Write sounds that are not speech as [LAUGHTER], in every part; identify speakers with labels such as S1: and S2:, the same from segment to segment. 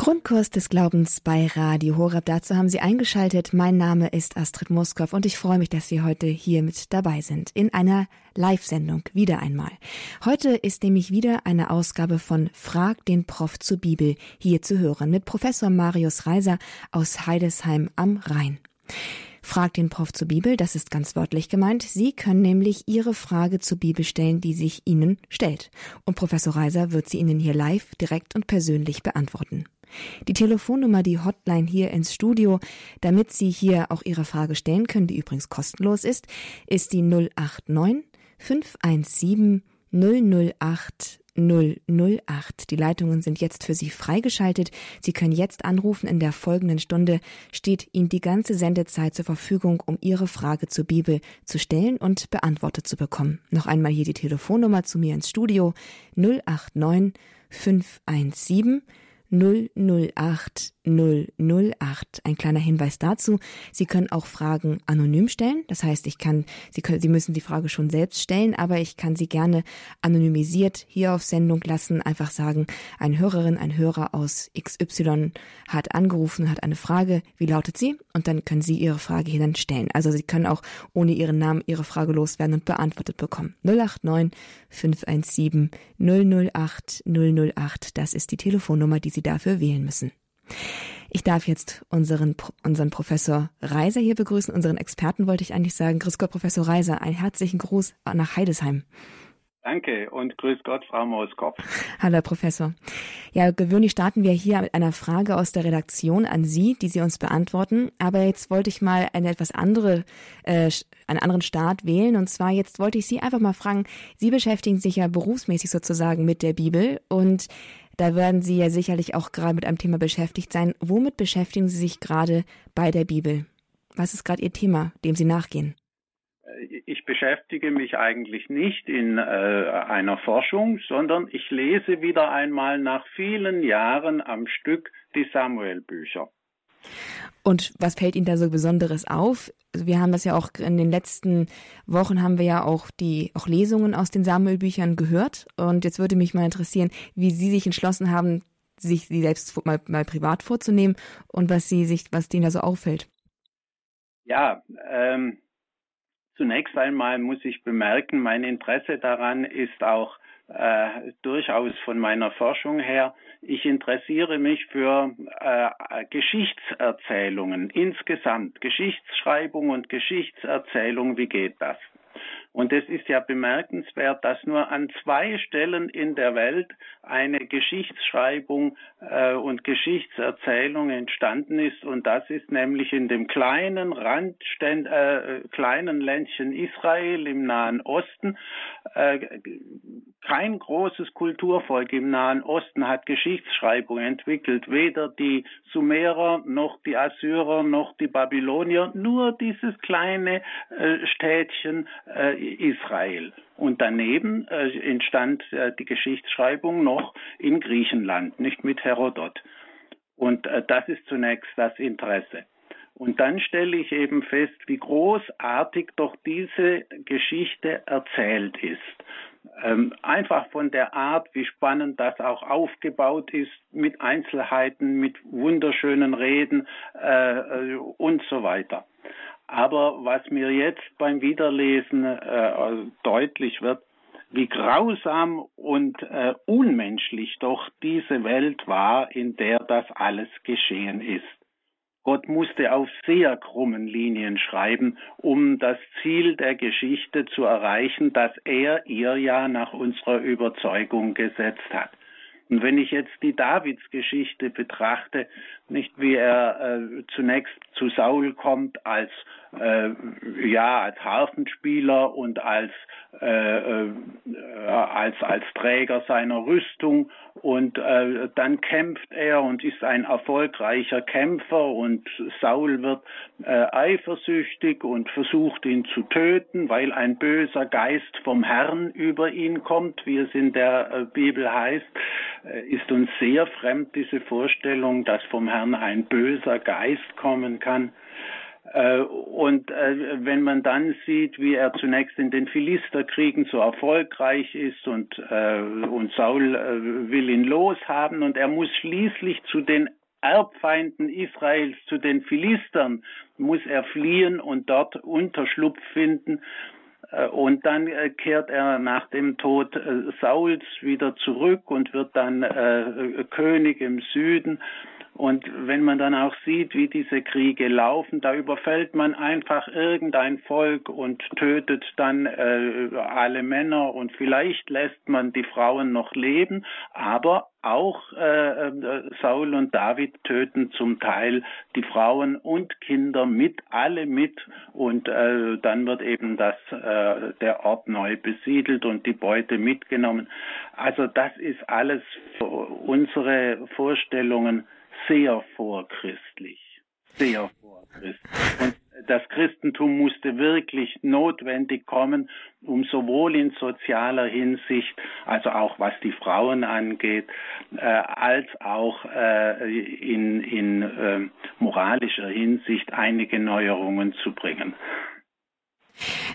S1: Grundkurs des Glaubens bei Radio Horeb. Dazu haben Sie eingeschaltet. Mein Name ist Astrid Moskow und ich freue mich, dass Sie heute hier mit dabei sind. In einer Live-Sendung wieder einmal. Heute ist nämlich wieder eine Ausgabe von Frag den Prof zur Bibel hier zu hören mit Professor Marius Reiser aus Heidesheim am Rhein. Frag den Prof zur Bibel, das ist ganz wörtlich gemeint. Sie können nämlich Ihre Frage zur Bibel stellen, die sich Ihnen stellt. Und Professor Reiser wird sie Ihnen hier live, direkt und persönlich beantworten. Die Telefonnummer, die Hotline hier ins Studio, damit Sie hier auch Ihre Frage stellen können, die übrigens kostenlos ist, ist die 089 517 008 008. Die Leitungen sind jetzt für Sie freigeschaltet. Sie können jetzt anrufen. In der folgenden Stunde steht Ihnen die ganze Sendezeit zur Verfügung, um Ihre Frage zur Bibel zu stellen und beantwortet zu bekommen. Noch einmal hier die Telefonnummer zu mir ins Studio 089 517 008 008. Ein kleiner Hinweis dazu. Sie können auch Fragen anonym stellen. Das heißt, ich kann, Sie können, Sie müssen die Frage schon selbst stellen, aber ich kann sie gerne anonymisiert hier auf Sendung lassen. Einfach sagen, eine Hörerin, ein Hörer aus XY hat angerufen, hat eine Frage. Wie lautet sie? Und dann können Sie Ihre Frage hier dann stellen. Also Sie können auch ohne Ihren Namen Ihre Frage loswerden und beantwortet bekommen. 089 517 008 008. Das ist die Telefonnummer, die Sie dafür wählen müssen. Ich darf jetzt unseren, unseren Professor Reiser hier begrüßen, unseren Experten wollte ich eigentlich sagen. Grüß Gott, Professor Reiser, einen herzlichen Gruß nach Heidesheim.
S2: Danke und grüß Gott, Frau Moskopf.
S1: Hallo, Herr Professor. Ja, gewöhnlich starten wir hier mit einer Frage aus der Redaktion an Sie, die Sie uns beantworten. Aber jetzt wollte ich mal eine etwas andere, äh, einen anderen Start wählen. Und zwar jetzt wollte ich Sie einfach mal fragen, Sie beschäftigen sich ja berufsmäßig sozusagen mit der Bibel und da werden Sie ja sicherlich auch gerade mit einem Thema beschäftigt sein. Womit beschäftigen Sie sich gerade bei der Bibel? Was ist gerade Ihr Thema, dem Sie nachgehen?
S2: Ich beschäftige mich eigentlich nicht in äh, einer Forschung, sondern ich lese wieder einmal nach vielen Jahren am Stück die Samuel-Bücher.
S1: Und was fällt Ihnen da so Besonderes auf? Also wir haben das ja auch in den letzten Wochen haben wir ja auch die auch Lesungen aus den Samuel-Büchern gehört. Und jetzt würde mich mal interessieren, wie Sie sich entschlossen haben, sich sie selbst mal, mal privat vorzunehmen und was Sie sich, was Ihnen da so auffällt.
S2: Ja, ähm, zunächst einmal muss ich bemerken, mein Interesse daran ist auch äh, durchaus von meiner Forschung her. Ich interessiere mich für äh, Geschichtserzählungen insgesamt, Geschichtsschreibung und Geschichtserzählung. Wie geht das? Und es ist ja bemerkenswert, dass nur an zwei Stellen in der Welt eine Geschichtsschreibung äh, und Geschichtserzählung entstanden ist. Und das ist nämlich in dem kleinen Randständ, äh, kleinen Ländchen Israel im Nahen Osten. Äh, kein großes Kulturvolk im Nahen Osten hat Geschichtsschreibung entwickelt. Weder die Sumerer noch die Assyrer noch die Babylonier. Nur dieses kleine äh, Städtchen äh, Israel. Und daneben äh, entstand äh, die Geschichtsschreibung noch in Griechenland, nicht mit Herodot. Und äh, das ist zunächst das Interesse. Und dann stelle ich eben fest, wie großartig doch diese Geschichte erzählt ist. Ähm, einfach von der Art, wie spannend das auch aufgebaut ist, mit Einzelheiten, mit wunderschönen Reden äh, äh und so weiter. Aber was mir jetzt beim Wiederlesen äh, deutlich wird, wie grausam und äh, unmenschlich doch diese Welt war, in der das alles geschehen ist. Gott musste auf sehr krummen Linien schreiben, um das Ziel der Geschichte zu erreichen, das er ihr ja nach unserer Überzeugung gesetzt hat. Und wenn ich jetzt die Davidsgeschichte betrachte, nicht wie er äh, zunächst zu Saul kommt als äh, ja als Harfenspieler und als äh, äh, als als Träger seiner Rüstung und äh, dann kämpft er und ist ein erfolgreicher Kämpfer und Saul wird äh, eifersüchtig und versucht ihn zu töten, weil ein böser Geist vom Herrn über ihn kommt, wie es in der Bibel heißt, ist uns sehr fremd diese Vorstellung, dass vom Herrn ein böser Geist kommen kann. Äh, und äh, wenn man dann sieht, wie er zunächst in den Philisterkriegen so erfolgreich ist und, äh, und Saul will ihn loshaben und er muss schließlich zu den Erbfeinden Israels, zu den Philistern, muss er fliehen und dort Unterschlupf finden. Und dann kehrt er nach dem Tod Sauls wieder zurück und wird dann König im Süden. Und wenn man dann auch sieht, wie diese Kriege laufen, da überfällt man einfach irgendein Volk und tötet dann äh, alle Männer und vielleicht lässt man die Frauen noch leben, aber auch äh, äh, Saul und David töten zum Teil die Frauen und Kinder mit, alle mit und äh, dann wird eben das, äh, der Ort neu besiedelt und die Beute mitgenommen. Also das ist alles unsere Vorstellungen sehr vorchristlich. Sehr vorchristlich. Und das Christentum musste wirklich notwendig kommen, um sowohl in sozialer Hinsicht, also auch was die Frauen angeht, äh, als auch äh, in, in äh, moralischer Hinsicht einige Neuerungen zu bringen.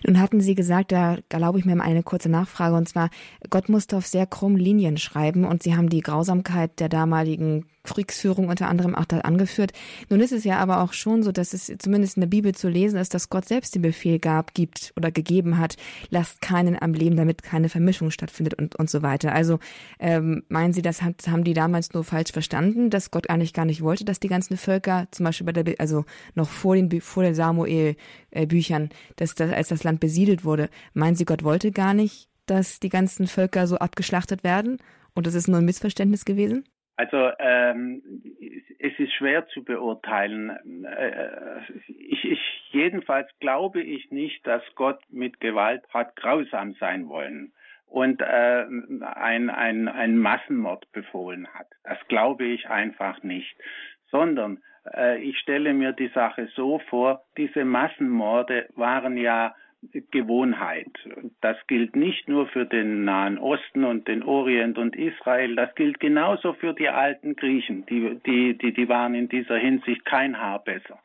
S1: Nun hatten Sie gesagt, da erlaube ich mir eine kurze Nachfrage, und zwar, Gott musste auf sehr krummen Linien schreiben und Sie haben die Grausamkeit der damaligen Kriegsführung unter anderem auch da angeführt. Nun ist es ja aber auch schon so, dass es zumindest in der Bibel zu lesen ist, dass Gott selbst den Befehl gab, gibt oder gegeben hat, lasst keinen am Leben, damit keine Vermischung stattfindet und, und so weiter. Also ähm, meinen Sie, das hat, haben die damals nur falsch verstanden, dass Gott eigentlich gar nicht wollte, dass die ganzen Völker, zum Beispiel bei der, also noch vor den, vor den Samuel-Büchern, dass das, als das Land besiedelt wurde, meinen Sie, Gott wollte gar nicht, dass die ganzen Völker so abgeschlachtet werden? Und das ist nur ein Missverständnis gewesen?
S2: Also ähm, es ist schwer zu beurteilen. Äh, ich, ich jedenfalls glaube ich nicht, dass Gott mit Gewalt hat grausam sein wollen und äh, ein, ein, ein Massenmord befohlen hat. Das glaube ich einfach nicht, sondern äh, ich stelle mir die Sache so vor, diese Massenmorde waren ja Gewohnheit. Das gilt nicht nur für den Nahen Osten und den Orient und Israel, das gilt genauso für die alten Griechen. Die, die, die, die waren in dieser Hinsicht kein Haar besser.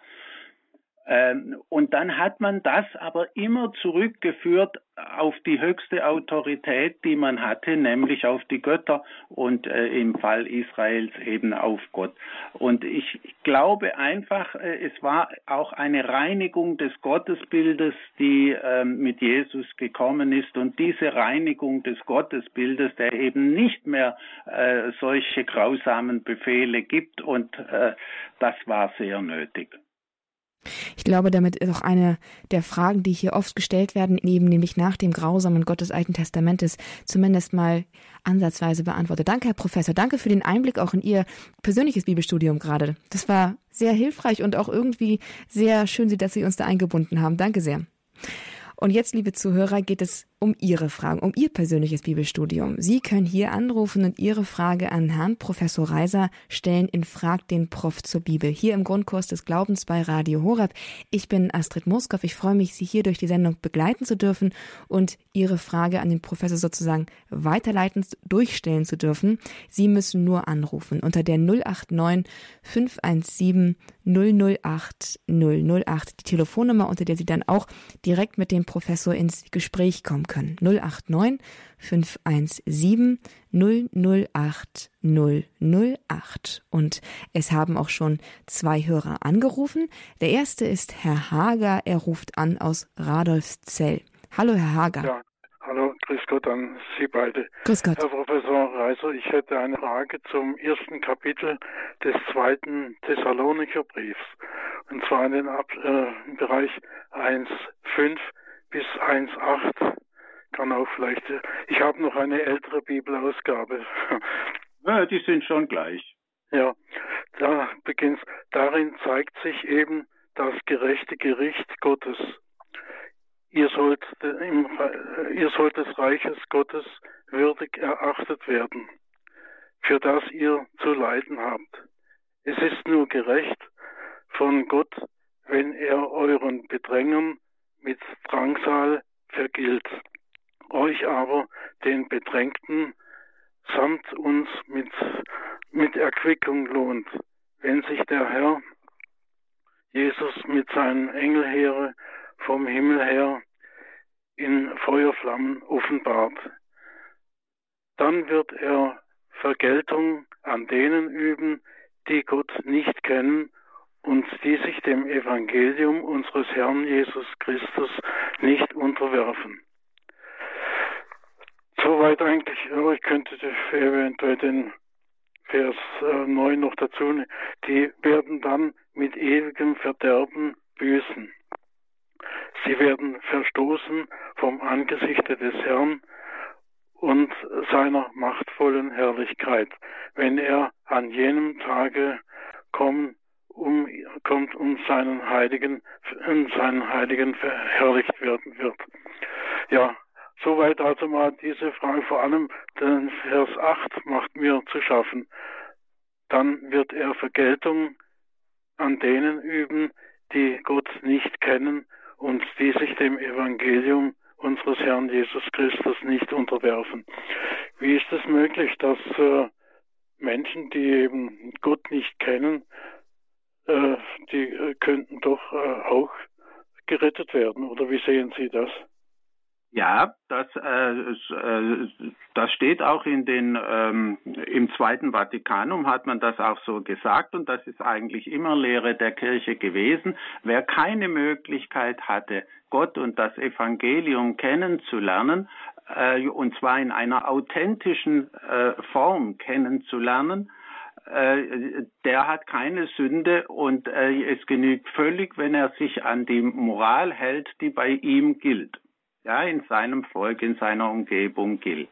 S2: Ähm, und dann hat man das aber immer zurückgeführt auf die höchste Autorität, die man hatte, nämlich auf die Götter und äh, im Fall Israels eben auf Gott. Und ich glaube einfach, äh, es war auch eine Reinigung des Gottesbildes, die äh, mit Jesus gekommen ist. Und diese Reinigung des Gottesbildes, der eben nicht mehr äh, solche grausamen Befehle gibt, und äh, das war sehr nötig.
S1: Ich glaube, damit ist auch eine der Fragen, die hier oft gestellt werden, eben nämlich nach dem grausamen Gott des Alten Testamentes, zumindest mal ansatzweise beantwortet. Danke, Herr Professor. Danke für den Einblick auch in Ihr persönliches Bibelstudium gerade. Das war sehr hilfreich und auch irgendwie sehr schön, dass Sie uns da eingebunden haben. Danke sehr. Und jetzt, liebe Zuhörer, geht es um Ihre Fragen, um Ihr persönliches Bibelstudium. Sie können hier anrufen und Ihre Frage an Herrn Professor Reiser stellen in Frag den Prof zur Bibel. Hier im Grundkurs des Glaubens bei Radio Horab. Ich bin Astrid Moskow. Ich freue mich, Sie hier durch die Sendung begleiten zu dürfen und Ihre Frage an den Professor sozusagen weiterleiten, durchstellen zu dürfen. Sie müssen nur anrufen unter der 089 517 008 008. Die Telefonnummer, unter der Sie dann auch direkt mit dem Professor ins Gespräch kommen können. 089 517 008 008. Und es haben auch schon zwei Hörer angerufen. Der erste ist Herr Hager. Er ruft an aus Radolfzell. Hallo, Herr Hager. Ja.
S3: Hallo, grüß Gott an Sie beide.
S1: Grüß Gott.
S3: Herr Professor Reiser, ich hätte eine Frage zum ersten Kapitel des zweiten Thessalonicher Briefs. Und zwar in den Ab äh, Bereich 1.5 bis 1.8 kann auch vielleicht. Ich habe noch eine ältere Bibelausgabe. [LAUGHS]
S2: Ja, die sind schon gleich.
S3: Ja, da beginnt. Darin zeigt sich eben das gerechte Gericht Gottes. Ihr sollt, im, ihr sollt des Reiches Gottes würdig erachtet werden, für das ihr zu leiden habt. Es ist nur gerecht von Gott, wenn er euren Bedrängern mit Drangsal vergilt euch aber, den Bedrängten, samt uns mit, mit Erquickung lohnt, wenn sich der Herr Jesus mit seinen Engelheere vom Himmel her in Feuerflammen offenbart. Dann wird er Vergeltung an denen üben, die Gott nicht kennen und die sich dem Evangelium unseres Herrn Jesus Christus nicht unterwerfen. Soweit eigentlich, ja, ich könnte eventuell den Vers 9 äh, noch dazu nehmen. Die werden dann mit ewigem Verderben büßen. Sie werden verstoßen vom Angesichte des Herrn und seiner machtvollen Herrlichkeit, wenn er an jenem Tage kommt, um, kommt, um seinen Heiligen, um seinen Heiligen verherrlicht werden wird. Ja, soweit also mal diese Frage. Vor allem den Vers 8 macht mir zu schaffen. Dann wird er Vergeltung an denen üben, die Gott nicht kennen und die sich dem Evangelium unseres Herrn Jesus Christus nicht unterwerfen. Wie ist es möglich, dass äh, Menschen, die eben Gott nicht kennen, äh, die äh, könnten doch äh, auch gerettet werden? Oder wie sehen Sie das?
S2: Ja, das, äh, äh, das steht auch in den ähm, im Zweiten Vatikanum hat man das auch so gesagt und das ist eigentlich immer Lehre der Kirche gewesen. Wer keine Möglichkeit hatte, Gott und das Evangelium kennenzulernen, äh, und zwar in einer authentischen äh, Form kennenzulernen, äh, der hat keine Sünde und äh, es genügt völlig, wenn er sich an die Moral hält, die bei ihm gilt ja, in seinem Volk, in seiner Umgebung gilt.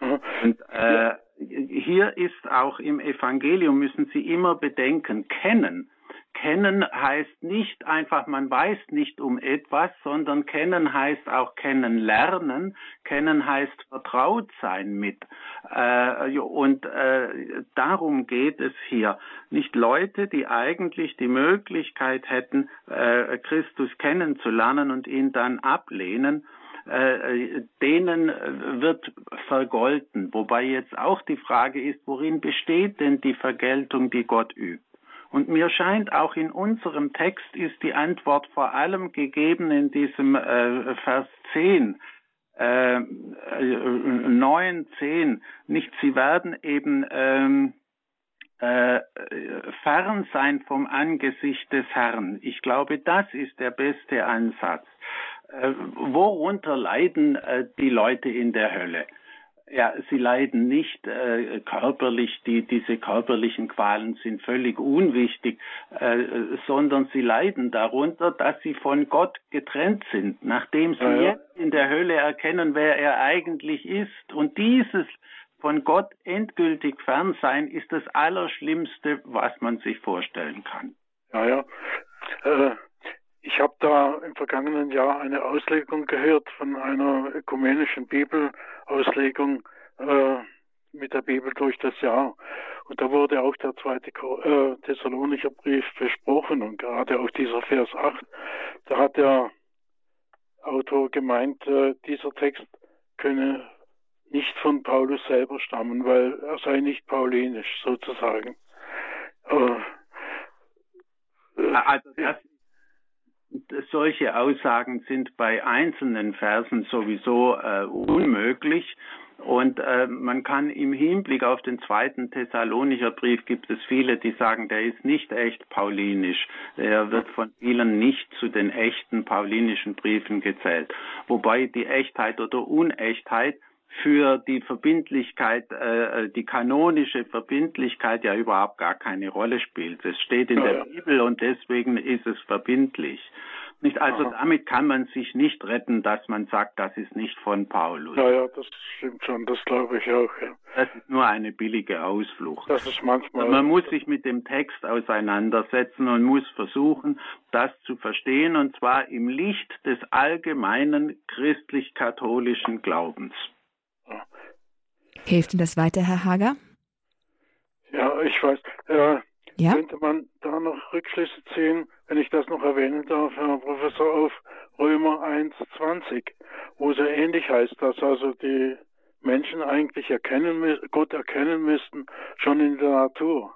S2: Mhm. Und äh, hier ist auch im Evangelium müssen Sie immer bedenken, kennen Kennen heißt nicht einfach, man weiß nicht um etwas, sondern kennen heißt auch kennenlernen. Kennen heißt vertraut sein mit. Äh, und äh, darum geht es hier. Nicht Leute, die eigentlich die Möglichkeit hätten, äh, Christus kennenzulernen und ihn dann ablehnen, äh, denen wird vergolten. Wobei jetzt auch die Frage ist, worin besteht denn die Vergeltung, die Gott übt? Und mir scheint auch in unserem Text ist die Antwort vor allem gegeben in diesem äh, Vers 10. Äh, 9, 10, nicht, sie werden eben ähm, äh, fern sein vom Angesicht des Herrn. Ich glaube, das ist der beste Ansatz. Äh, worunter leiden äh, die Leute in der Hölle? Ja, sie leiden nicht äh, körperlich, die, diese körperlichen Qualen sind völlig unwichtig, äh, sondern sie leiden darunter, dass sie von Gott getrennt sind, nachdem sie ja, jetzt in der Hölle erkennen, wer er eigentlich ist. Und dieses von Gott endgültig fern sein ist das Allerschlimmste, was man sich vorstellen kann.
S3: Ja, ja. Äh, ich habe da im vergangenen Jahr eine Auslegung gehört von einer ökumenischen Bibelauslegung äh, mit der Bibel durch das Jahr. Und da wurde auch der zweite äh, Thessalonicher Brief besprochen und gerade auch dieser Vers 8. Da hat der Autor gemeint, äh, dieser Text könne nicht von Paulus selber stammen, weil er sei nicht paulinisch sozusagen.
S2: Äh, also das solche Aussagen sind bei einzelnen Versen sowieso äh, unmöglich. Und äh, man kann im Hinblick auf den zweiten Thessalonicher Brief gibt es viele, die sagen, der ist nicht echt paulinisch. Er wird von vielen nicht zu den echten paulinischen Briefen gezählt. Wobei die Echtheit oder Unechtheit für die Verbindlichkeit, äh, die kanonische Verbindlichkeit ja überhaupt gar keine Rolle spielt. Es steht in ja, der ja. Bibel und deswegen ist es verbindlich. Nicht, also Aha. damit kann man sich nicht retten, dass man sagt, das ist nicht von Paulus.
S3: Ja, ja, das stimmt schon, das glaube ich auch. Ja.
S2: Das ist nur eine billige Ausflucht.
S3: Das ist manchmal.
S2: Man muss sich mit dem Text auseinandersetzen und muss versuchen, das zu verstehen, und zwar im Licht des allgemeinen christlich-katholischen Glaubens.
S1: Hilft Ihnen das weiter, Herr Hager?
S3: Ja, ich weiß. Äh, ja? Könnte man da noch Rückschlüsse ziehen, wenn ich das noch erwähnen darf, Herr Professor, auf Römer 1,20, wo es ja ähnlich heißt, dass also die Menschen eigentlich erkennen, Gott erkennen müssten, schon in der Natur.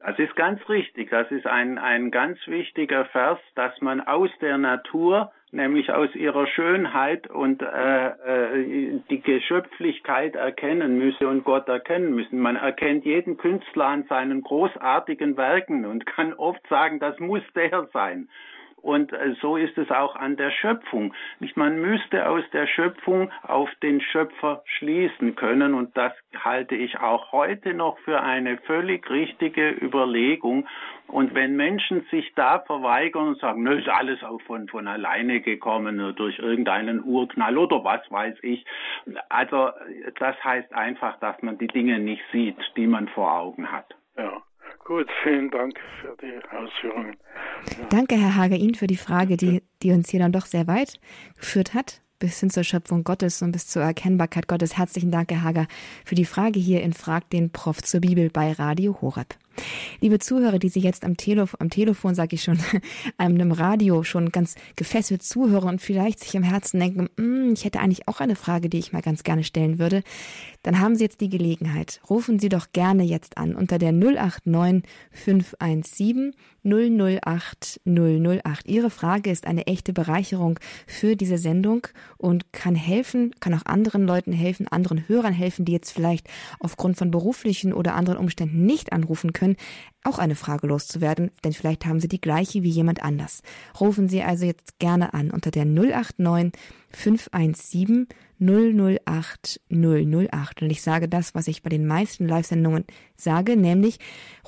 S2: Das ist ganz richtig. Das ist ein, ein ganz wichtiger Vers, dass man aus der Natur, nämlich aus ihrer Schönheit und äh, äh, die Geschöpflichkeit erkennen müsse und Gott erkennen müssen. Man erkennt jeden Künstler an seinen großartigen Werken und kann oft sagen, das muss der sein. Und äh, so ist es auch an der Schöpfung. Man müsste aus der Schöpfung auf den Schöpfer schließen können. Und das halte ich auch heute noch für eine völlig richtige Überlegung. Und wenn Menschen sich da verweigern und sagen, nö, ist alles auch von, von alleine gekommen oder durch irgendeinen Urknall oder was weiß ich. Also, das heißt einfach, dass man die Dinge nicht sieht, die man vor Augen hat.
S3: Ja. Gut, vielen Dank für die Ausführungen.
S1: Ja. Danke, Herr Hager, Ihnen für die Frage, die, die uns hier dann doch sehr weit geführt hat, bis hin zur Schöpfung Gottes und bis zur Erkennbarkeit Gottes. Herzlichen Dank, Herr Hager, für die Frage hier in Frag den Prof zur Bibel bei Radio Horeb. Liebe Zuhörer, die Sie jetzt am, Tele am Telefon, sage ich schon, [LAUGHS] einem Radio schon ganz gefesselt zuhören und vielleicht sich im Herzen denken, mm, ich hätte eigentlich auch eine Frage, die ich mal ganz gerne stellen würde, dann haben Sie jetzt die Gelegenheit. Rufen Sie doch gerne jetzt an unter der 089 517 008 008. Ihre Frage ist eine echte Bereicherung für diese Sendung und kann helfen, kann auch anderen Leuten helfen, anderen Hörern helfen, die jetzt vielleicht aufgrund von beruflichen oder anderen Umständen nicht anrufen können können, auch eine Frage loszuwerden, denn vielleicht haben Sie die gleiche wie jemand anders. Rufen Sie also jetzt gerne an unter der 089 517 008 008. Und ich sage das, was ich bei den meisten Live-Sendungen sage, nämlich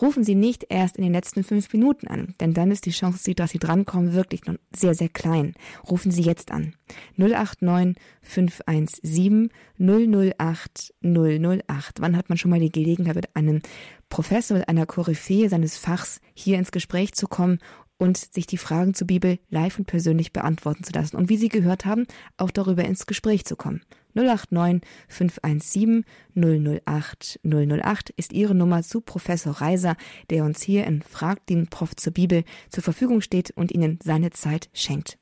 S1: rufen Sie nicht erst in den letzten fünf Minuten an, denn dann ist die Chance, dass Sie drankommen, wirklich noch sehr, sehr klein. Rufen Sie jetzt an. 089 517 008 008. Wann hat man schon mal die Gelegenheit, mit einem Professor, mit einer Koryphäe seines Fachs hier ins Gespräch zu kommen und sich die Fragen zur Bibel live und persönlich beantworten zu lassen und wie Sie gehört haben, auch darüber ins Gespräch zu kommen. 089 517 008 008 ist Ihre Nummer zu Professor Reiser, der uns hier in Frag den Prof zur Bibel zur Verfügung steht und Ihnen seine Zeit schenkt.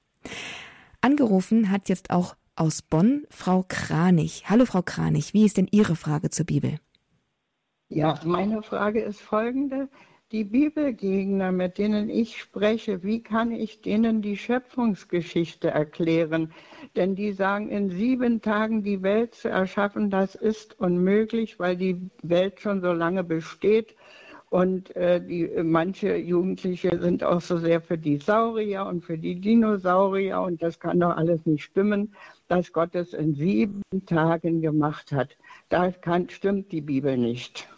S1: Angerufen hat jetzt auch aus Bonn Frau Kranich. Hallo Frau Kranich, wie ist denn Ihre Frage zur Bibel?
S4: Ja, meine Frage ist folgende. Die Bibelgegner, mit denen ich spreche, wie kann ich denen die Schöpfungsgeschichte erklären? Denn die sagen, in sieben Tagen die Welt zu erschaffen, das ist unmöglich, weil die Welt schon so lange besteht. Und äh, die, manche Jugendliche sind auch so sehr für die Saurier und für die Dinosaurier. Und das kann doch alles nicht stimmen, dass Gott es in sieben Tagen gemacht hat. Da stimmt die Bibel nicht.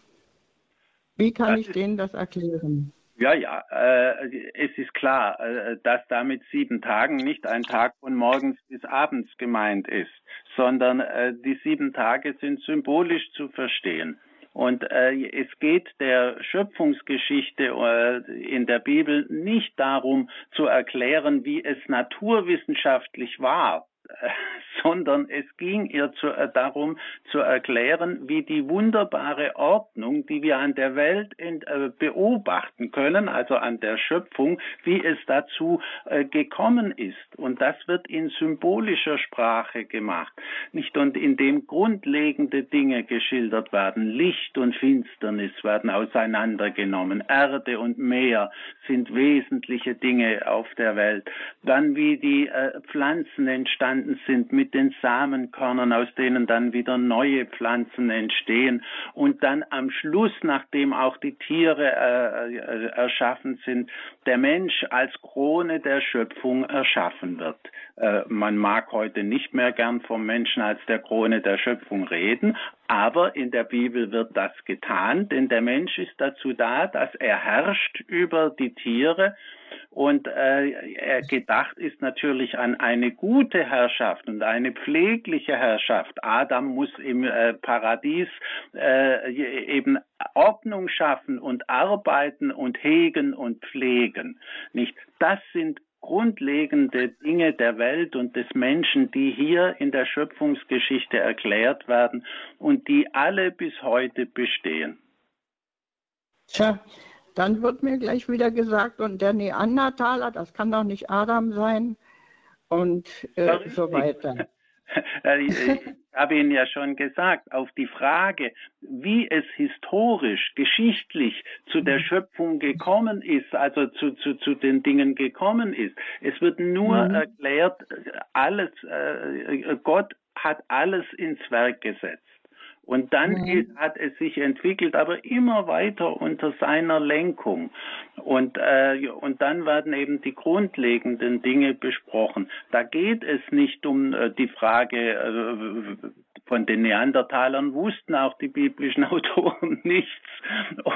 S4: Wie kann das ich denen das erklären?
S2: Ja, ja, äh, es ist klar, äh, dass damit sieben Tagen nicht ein Tag von morgens bis abends gemeint ist, sondern äh, die sieben Tage sind symbolisch zu verstehen. Und äh, es geht der Schöpfungsgeschichte äh, in der Bibel nicht darum zu erklären, wie es naturwissenschaftlich war, [LAUGHS] sondern es ging ihr zu, äh, darum zu erklären, wie die wunderbare Ordnung, die wir an der Welt in, äh, beobachten können, also an der Schöpfung, wie es dazu äh, gekommen ist. Und das wird in symbolischer Sprache gemacht, nicht und indem grundlegende Dinge geschildert werden. Licht und Finsternis werden auseinandergenommen. Erde und Meer sind wesentliche Dinge auf der Welt. Dann wie die äh, Pflanzen entstanden entstanden sind mit den Samenkörnern, aus denen dann wieder neue Pflanzen entstehen und dann am Schluss, nachdem auch die Tiere äh, äh, erschaffen sind, der Mensch als Krone der Schöpfung erschaffen wird. Äh, man mag heute nicht mehr gern vom Menschen als der Krone der Schöpfung reden, aber in der Bibel wird das getan, denn der Mensch ist dazu da, dass er herrscht über die Tiere und äh, gedacht ist natürlich an eine gute Herrschaft und eine pflegliche Herrschaft. Adam muss im äh, Paradies äh, eben Ordnung schaffen und arbeiten und hegen und pflegen. Nicht? Das sind grundlegende Dinge der Welt und des Menschen, die hier in der Schöpfungsgeschichte erklärt werden und die alle bis heute bestehen.
S4: Tja, dann wird mir gleich wieder gesagt, und der Neandertaler, das kann doch nicht Adam sein und äh, so weiter. [LAUGHS]
S2: ich habe Ihnen ja schon gesagt, auf die Frage, wie es historisch, geschichtlich zu der Schöpfung gekommen ist, also zu, zu, zu den Dingen gekommen ist. Es wird nur mhm. erklärt, alles, äh, Gott hat alles ins Werk gesetzt. Und dann mhm. hat es sich entwickelt, aber immer weiter unter seiner Lenkung. Und, äh, und dann werden eben die grundlegenden Dinge besprochen. Da geht es nicht um äh, die Frage, äh, von den Neandertalern wussten auch die biblischen [LAUGHS] Autoren nichts.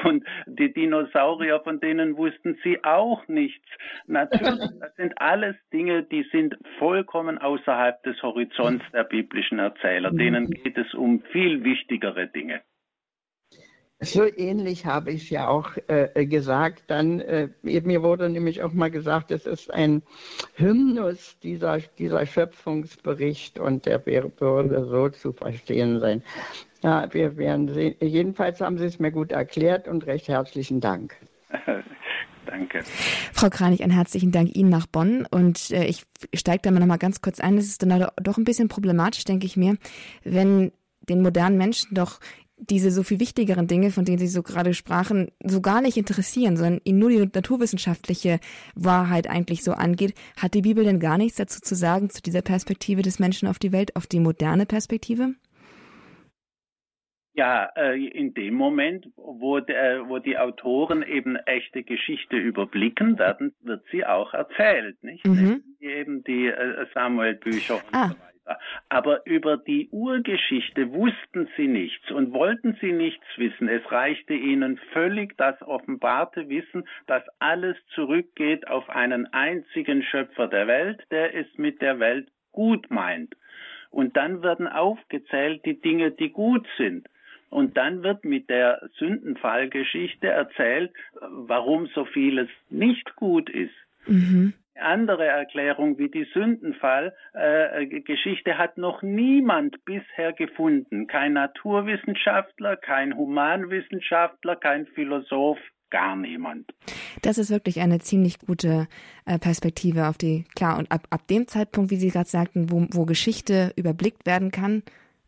S2: Und die Dinosaurier, von denen wussten sie auch nichts. Natürlich, [LAUGHS] das sind alles Dinge, die sind vollkommen außerhalb des Horizonts der biblischen Erzähler. Denen geht es um viel wichtigere Dinge.
S4: So ähnlich habe ich es ja auch äh, gesagt. Dann, äh, mir wurde nämlich auch mal gesagt, es ist ein Hymnus dieser, dieser Schöpfungsbericht und der würde so zu verstehen sein. Ja, wir werden sehen. Jedenfalls haben Sie es mir gut erklärt und recht herzlichen Dank. [LAUGHS]
S2: Danke.
S1: Frau Kranich, einen herzlichen Dank Ihnen nach Bonn. Und äh, ich steige da mal noch mal ganz kurz ein. Es ist dann doch ein bisschen problematisch, denke ich mir, wenn den modernen Menschen doch diese so viel wichtigeren Dinge, von denen Sie so gerade sprachen, so gar nicht interessieren, sondern Ihnen nur die naturwissenschaftliche Wahrheit eigentlich so angeht, hat die Bibel denn gar nichts dazu zu sagen, zu dieser Perspektive des Menschen auf die Welt, auf die moderne Perspektive?
S2: Ja, äh, in dem Moment, wo, der, wo die Autoren eben echte Geschichte überblicken, werden, wird sie auch erzählt, nicht? Mhm. Eben die äh, Samuel-Bücher und ah. so weiter. Aber über die Urgeschichte wussten sie nichts und wollten sie nichts wissen. Es reichte ihnen völlig das offenbarte Wissen, dass alles zurückgeht auf einen einzigen Schöpfer der Welt, der es mit der Welt gut meint. Und dann werden aufgezählt die Dinge, die gut sind. Und dann wird mit der Sündenfallgeschichte erzählt, warum so vieles nicht gut ist. Mhm andere Erklärung wie die Sündenfallgeschichte äh, hat noch niemand bisher gefunden. Kein Naturwissenschaftler, kein Humanwissenschaftler, kein Philosoph, gar niemand.
S1: Das ist wirklich eine ziemlich gute äh, Perspektive auf die, klar, und ab, ab dem Zeitpunkt, wie Sie gerade sagten, wo, wo Geschichte überblickt werden kann,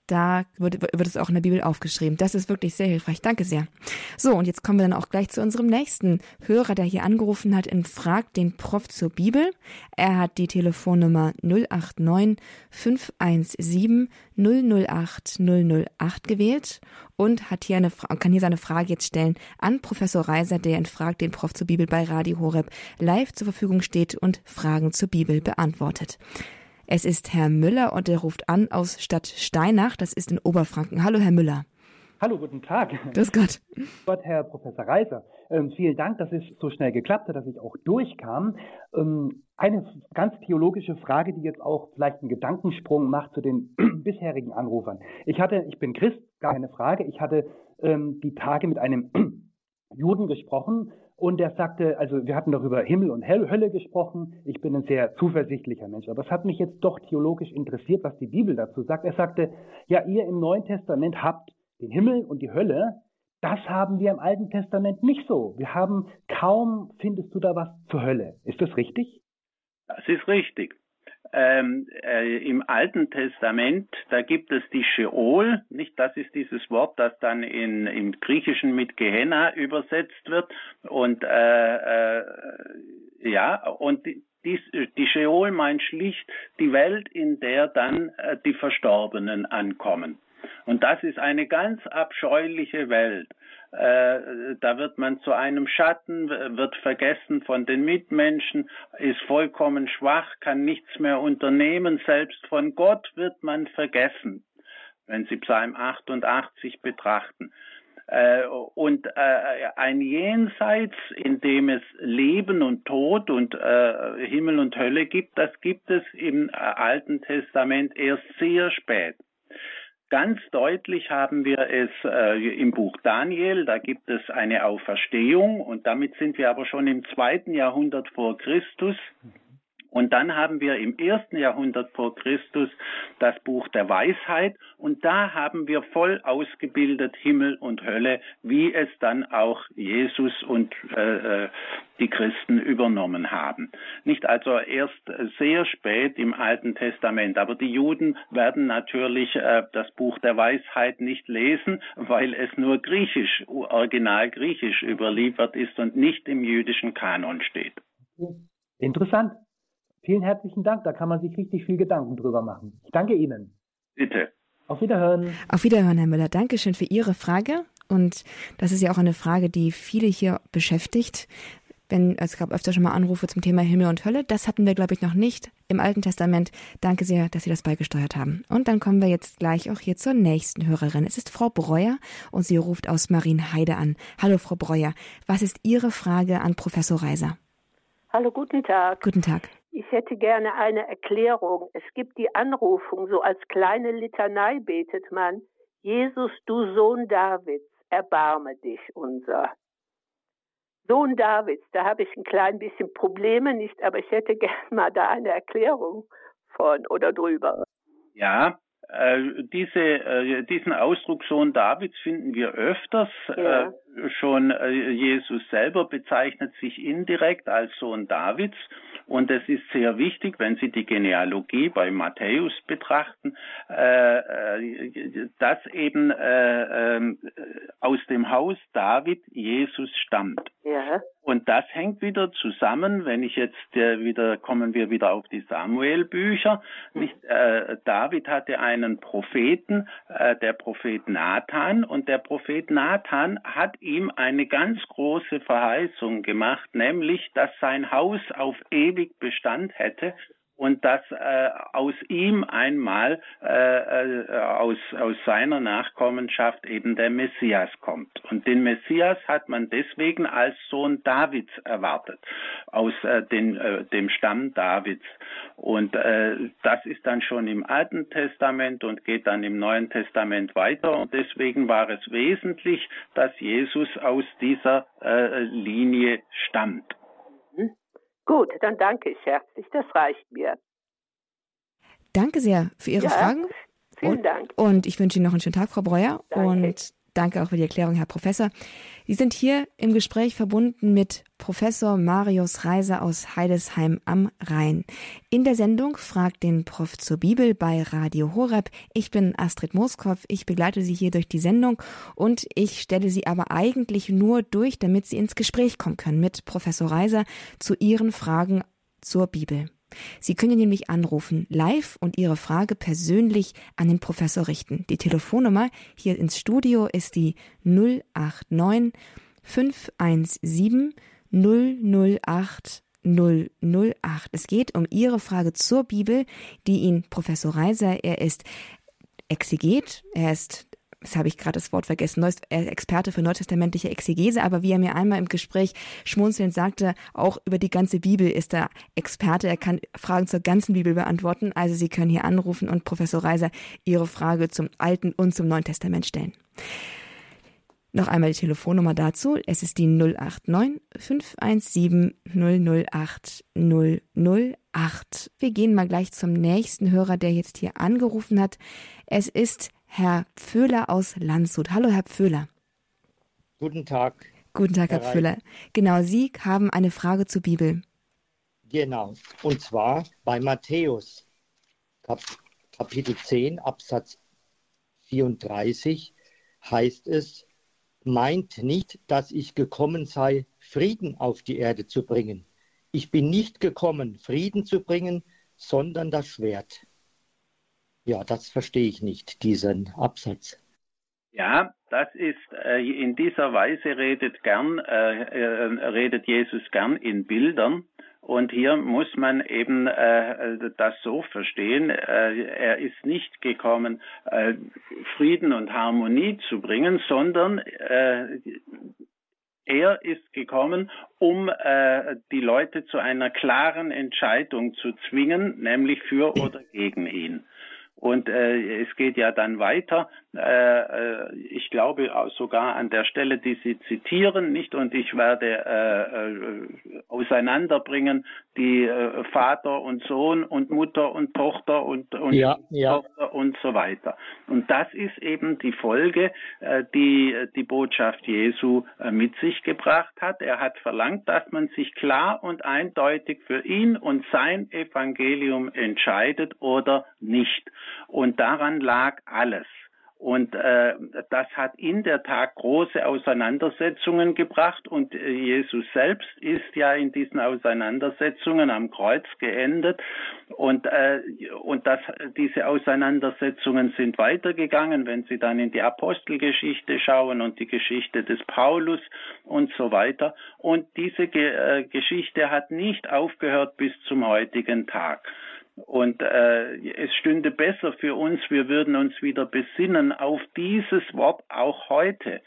S1: da wird, wird es auch in der Bibel aufgeschrieben. Das ist wirklich sehr hilfreich. Danke sehr. So, und jetzt kommen wir dann auch gleich zu unserem nächsten Hörer, der hier angerufen hat in Frag den Prof zur Bibel. Er hat die Telefonnummer 089 517 008 008 gewählt und hat hier eine, kann hier seine Frage jetzt stellen an Professor Reiser, der in Frag den Prof zur Bibel bei Radio Horeb live zur Verfügung steht und Fragen zur Bibel beantwortet. Es ist Herr Müller und er ruft an aus Stadt Steinach, das ist in Oberfranken. Hallo, Herr Müller.
S5: Hallo, guten Tag.
S1: Grüß Gott.
S5: Gott, Herr Professor Reiser. Ähm, vielen Dank, dass es so schnell geklappt hat, dass ich auch durchkam. Ähm, eine ganz theologische Frage, die jetzt auch vielleicht einen Gedankensprung macht zu den [CLEARS THROAT] bisherigen Anrufern. Ich hatte, ich bin Christ, gar keine Frage. Ich hatte ähm, die Tage mit einem [CLEARS THROAT] Juden gesprochen, und er sagte, also wir hatten darüber Himmel und Hölle gesprochen. Ich bin ein sehr zuversichtlicher Mensch. Aber es hat mich jetzt doch theologisch interessiert, was die Bibel dazu sagt. Er sagte, ja, ihr im Neuen Testament habt den Himmel und die Hölle. Das haben wir im Alten Testament nicht so. Wir haben kaum, findest du da was zur Hölle. Ist das richtig?
S2: Das ist richtig ähm, äh, im Alten Testament, da gibt es die Sheol, nicht? Das ist dieses Wort, das dann in, im Griechischen mit Gehenna übersetzt wird. Und äh, äh, ja, und die, die, die Sheol meint schlicht die Welt, in der dann äh, die Verstorbenen ankommen. Und das ist eine ganz abscheuliche Welt. Äh, da wird man zu einem Schatten, wird vergessen von den Mitmenschen, ist vollkommen schwach, kann nichts mehr unternehmen, selbst von Gott wird man vergessen, wenn Sie Psalm 88 betrachten. Äh, und äh, ein Jenseits, in dem es Leben und Tod und Himmel und Hölle gibt, das gibt es im Alten Testament erst sehr spät. Ganz deutlich haben wir es äh, im Buch Daniel, da gibt es eine Auferstehung und damit sind wir aber schon im zweiten Jahrhundert vor Christus. Und dann haben wir im ersten Jahrhundert vor Christus das Buch der Weisheit und da haben wir voll ausgebildet Himmel und Hölle, wie es dann auch Jesus und äh, äh die Christen übernommen haben. Nicht also erst sehr spät im Alten Testament, aber die Juden werden natürlich äh, das Buch der Weisheit nicht lesen, weil es nur griechisch, original griechisch überliefert ist und nicht im jüdischen Kanon steht.
S5: Interessant. Vielen herzlichen Dank. Da kann man sich richtig viel Gedanken drüber machen. Ich danke Ihnen.
S2: Bitte.
S5: Auf Wiederhören.
S1: Auf Wiederhören, Herr Müller. Dankeschön für Ihre Frage. Und das ist ja auch eine Frage, die viele hier beschäftigt. Wenn, es gab öfter schon mal Anrufe zum Thema Himmel und Hölle. Das hatten wir, glaube ich, noch nicht im Alten Testament. Danke sehr, dass Sie das beigesteuert haben. Und dann kommen wir jetzt gleich auch hier zur nächsten Hörerin. Es ist Frau Breuer und sie ruft aus Marienheide an. Hallo, Frau Breuer. Was ist Ihre Frage an Professor Reiser?
S6: Hallo, guten Tag.
S1: Guten Tag.
S6: Ich hätte gerne eine Erklärung. Es gibt die Anrufung, so als kleine Litanei betet man, Jesus, du Sohn Davids, erbarme dich unser. Sohn Davids, da habe ich ein klein bisschen Probleme nicht, aber ich hätte [LAUGHS] gerne mal da eine Erklärung von oder drüber.
S2: Ja, äh, diese, äh, diesen Ausdruck Sohn Davids finden wir öfters. Ja. Äh, schon äh, Jesus selber bezeichnet sich indirekt als Sohn Davids. Und es ist sehr wichtig, wenn Sie die Genealogie bei Matthäus betrachten, äh, äh, dass eben äh, äh, aus dem Haus David Jesus stammt. Ja. Und das hängt wieder zusammen, wenn ich jetzt äh, wieder, kommen wir wieder auf die Samuel-Bücher. Nicht, äh, David hatte einen Propheten, äh, der Prophet Nathan, und der Prophet Nathan hat ihm eine ganz große Verheißung gemacht, nämlich, dass sein Haus auf ewig Bestand hätte und dass äh, aus ihm einmal äh, äh, aus, aus seiner Nachkommenschaft eben der Messias kommt. Und den Messias hat man deswegen als Sohn Davids erwartet, aus äh, den, äh, dem Stamm Davids. Und äh, das ist dann schon im Alten Testament und geht dann im Neuen Testament weiter. Und deswegen war es wesentlich, dass Jesus aus dieser äh, Linie stammt.
S6: Gut, dann danke ich herzlich. Das reicht mir.
S1: Danke sehr für Ihre
S6: ja,
S1: Fragen.
S6: Vielen
S1: und,
S6: Dank.
S1: Und ich wünsche Ihnen noch einen schönen Tag, Frau Breuer.
S6: Danke.
S1: Und danke auch für die Erklärung, Herr Professor. Sie sind hier im Gespräch verbunden mit Professor Marius Reiser aus Heidesheim am Rhein. In der Sendung fragt den Prof zur Bibel bei Radio Horeb. Ich bin Astrid Moskow. Ich begleite Sie hier durch die Sendung und ich stelle Sie aber eigentlich nur durch, damit Sie ins Gespräch kommen können mit Professor Reiser zu Ihren Fragen zur Bibel. Sie können nämlich anrufen, live und Ihre Frage persönlich an den Professor richten. Die Telefonnummer hier ins Studio ist die 089 517 008 008. Es geht um Ihre Frage zur Bibel, die Ihnen Professor Reiser, er ist Exeget, er ist das habe ich gerade das Wort vergessen, Neues, er Experte für neutestamentliche Exegese, aber wie er mir einmal im Gespräch schmunzelnd sagte, auch über die ganze Bibel ist er Experte. Er kann Fragen zur ganzen Bibel beantworten. Also Sie können hier anrufen und Professor Reiser Ihre Frage zum Alten und zum Neuen Testament stellen. Noch einmal die Telefonnummer dazu. Es ist die 089 517 008 008. Wir gehen mal gleich zum nächsten Hörer, der jetzt hier angerufen hat. Es ist Herr Pföhler aus Landshut. Hallo, Herr Pföhler.
S7: Guten Tag.
S1: Guten Tag, Herr, Herr Pföhler. Genau, Sie haben eine Frage zur Bibel.
S7: Genau, und zwar bei Matthäus, Kap Kapitel 10, Absatz 34, heißt es, meint nicht, dass ich gekommen sei, Frieden auf die Erde zu bringen. Ich bin nicht gekommen, Frieden zu bringen, sondern das Schwert. Ja, das verstehe ich nicht, diesen Absatz.
S2: Ja, das ist äh, in dieser Weise redet gern, äh, äh, redet Jesus gern in Bildern. Und hier muss man eben äh, das so verstehen, äh, er ist nicht gekommen, äh, Frieden und Harmonie zu bringen, sondern äh, er ist gekommen, um äh, die Leute zu einer klaren Entscheidung zu zwingen, nämlich für oder gegen ihn. Und äh, es geht ja dann weiter. Äh, äh, ich glaube sogar an der Stelle, die Sie zitieren, nicht? Und ich werde äh, äh, auseinanderbringen die äh, Vater und Sohn und Mutter und Tochter und, und
S7: ja, ja.
S2: Tochter und so weiter. Und das ist eben die Folge, äh, die die Botschaft Jesu äh, mit sich gebracht hat. Er hat verlangt, dass man sich klar und eindeutig für ihn und sein Evangelium entscheidet oder nicht. Und daran lag alles. Und äh, das hat in der Tat große Auseinandersetzungen gebracht. Und äh, Jesus selbst ist ja in diesen Auseinandersetzungen am Kreuz geendet. Und äh, und das diese Auseinandersetzungen sind weitergegangen, wenn Sie dann in die Apostelgeschichte schauen und die Geschichte des Paulus und so weiter. Und diese Ge äh, Geschichte hat nicht aufgehört bis zum heutigen Tag. Und äh, es stünde besser für uns, wir würden uns wieder besinnen auf dieses Wort auch heute.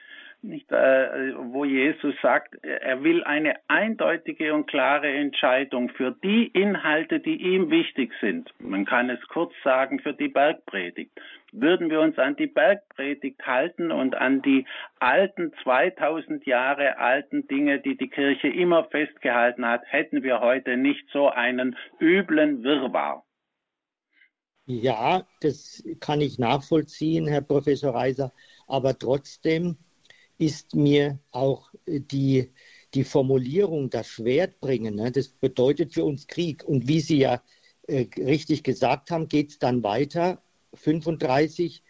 S2: Nicht, äh, wo Jesus sagt, er will eine eindeutige und klare Entscheidung für die Inhalte, die ihm wichtig sind. Man kann es kurz sagen für die Bergpredigt. Würden wir uns an die Bergpredigt halten und an die alten 2000 Jahre alten Dinge, die die Kirche immer festgehalten hat, hätten wir heute nicht so einen üblen Wirrwarr.
S7: Ja, das kann ich nachvollziehen, Herr Professor Reiser, aber trotzdem ist mir auch die, die Formulierung, das Schwert bringen, ne, das bedeutet für uns Krieg. Und wie Sie ja äh, richtig gesagt haben, geht es dann weiter, 35,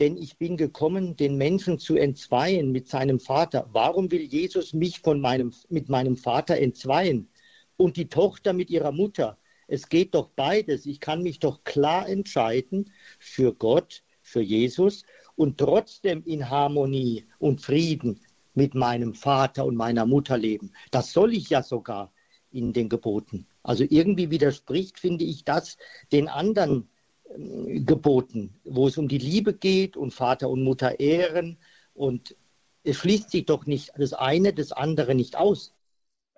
S7: denn ich bin gekommen, den Menschen zu entzweien mit seinem Vater. Warum will Jesus mich von meinem, mit meinem Vater entzweien? Und die Tochter mit ihrer Mutter. Es geht doch beides. Ich kann mich doch klar entscheiden für Gott, für Jesus und trotzdem in Harmonie und Frieden mit meinem Vater und meiner Mutter leben. Das soll ich ja sogar in den Geboten. Also irgendwie widerspricht, finde ich, das den anderen Geboten, wo es um die Liebe geht und Vater und Mutter ehren. Und es schließt sich doch nicht das eine, das andere nicht aus.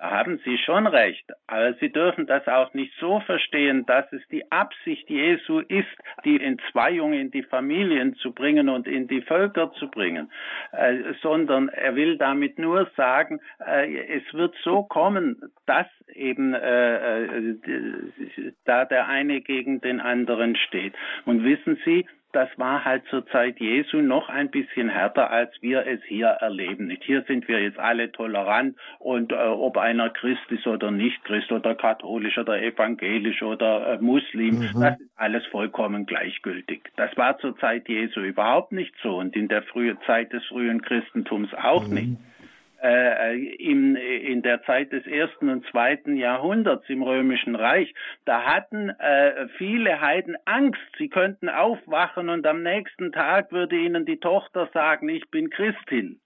S2: Haben Sie schon recht. Aber Sie dürfen das auch nicht so verstehen, dass es die Absicht Jesu ist, die Entzweiung in die Familien zu bringen und in die Völker zu bringen, äh, sondern er will damit nur sagen, äh, es wird so kommen, dass eben äh, äh da der eine gegen den anderen steht. Und wissen Sie, das war halt zur Zeit Jesu noch ein bisschen härter, als wir es hier erleben. Nicht hier sind wir jetzt alle tolerant und äh, ob einer Christ ist oder nicht Christ oder katholisch oder evangelisch oder äh, Muslim, mhm. das ist alles vollkommen gleichgültig. Das war zur Zeit Jesu überhaupt nicht so und in der frühen Zeit des frühen Christentums auch mhm. nicht äh, in, in der Zeit des ersten und zweiten Jahrhunderts im Römischen Reich, da hatten äh, viele Heiden Angst, sie könnten aufwachen und am nächsten Tag würde ihnen die Tochter sagen, ich bin Christin.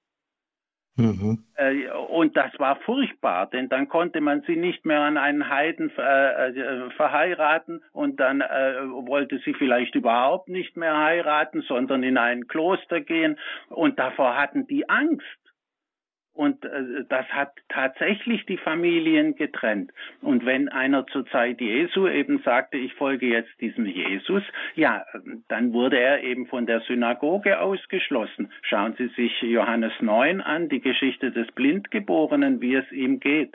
S2: Mhm. Äh, und das war furchtbar, denn dann konnte man sie nicht mehr an einen Heiden äh, äh, verheiraten und dann wollte sie vielleicht überhaupt nicht mehr heiraten, sondern in ein Kloster gehen und davor hatten die Angst. Und äh, das hat tatsächlich die Familien getrennt. Und wenn einer zur Zeit Jesu eben sagte, ich folge jetzt diesem Jesus, ja, dann wurde er eben von der Synagoge ausgeschlossen. Schauen Sie sich Johannes 9 an, die Geschichte des Blindgeborenen, wie es ihm geht.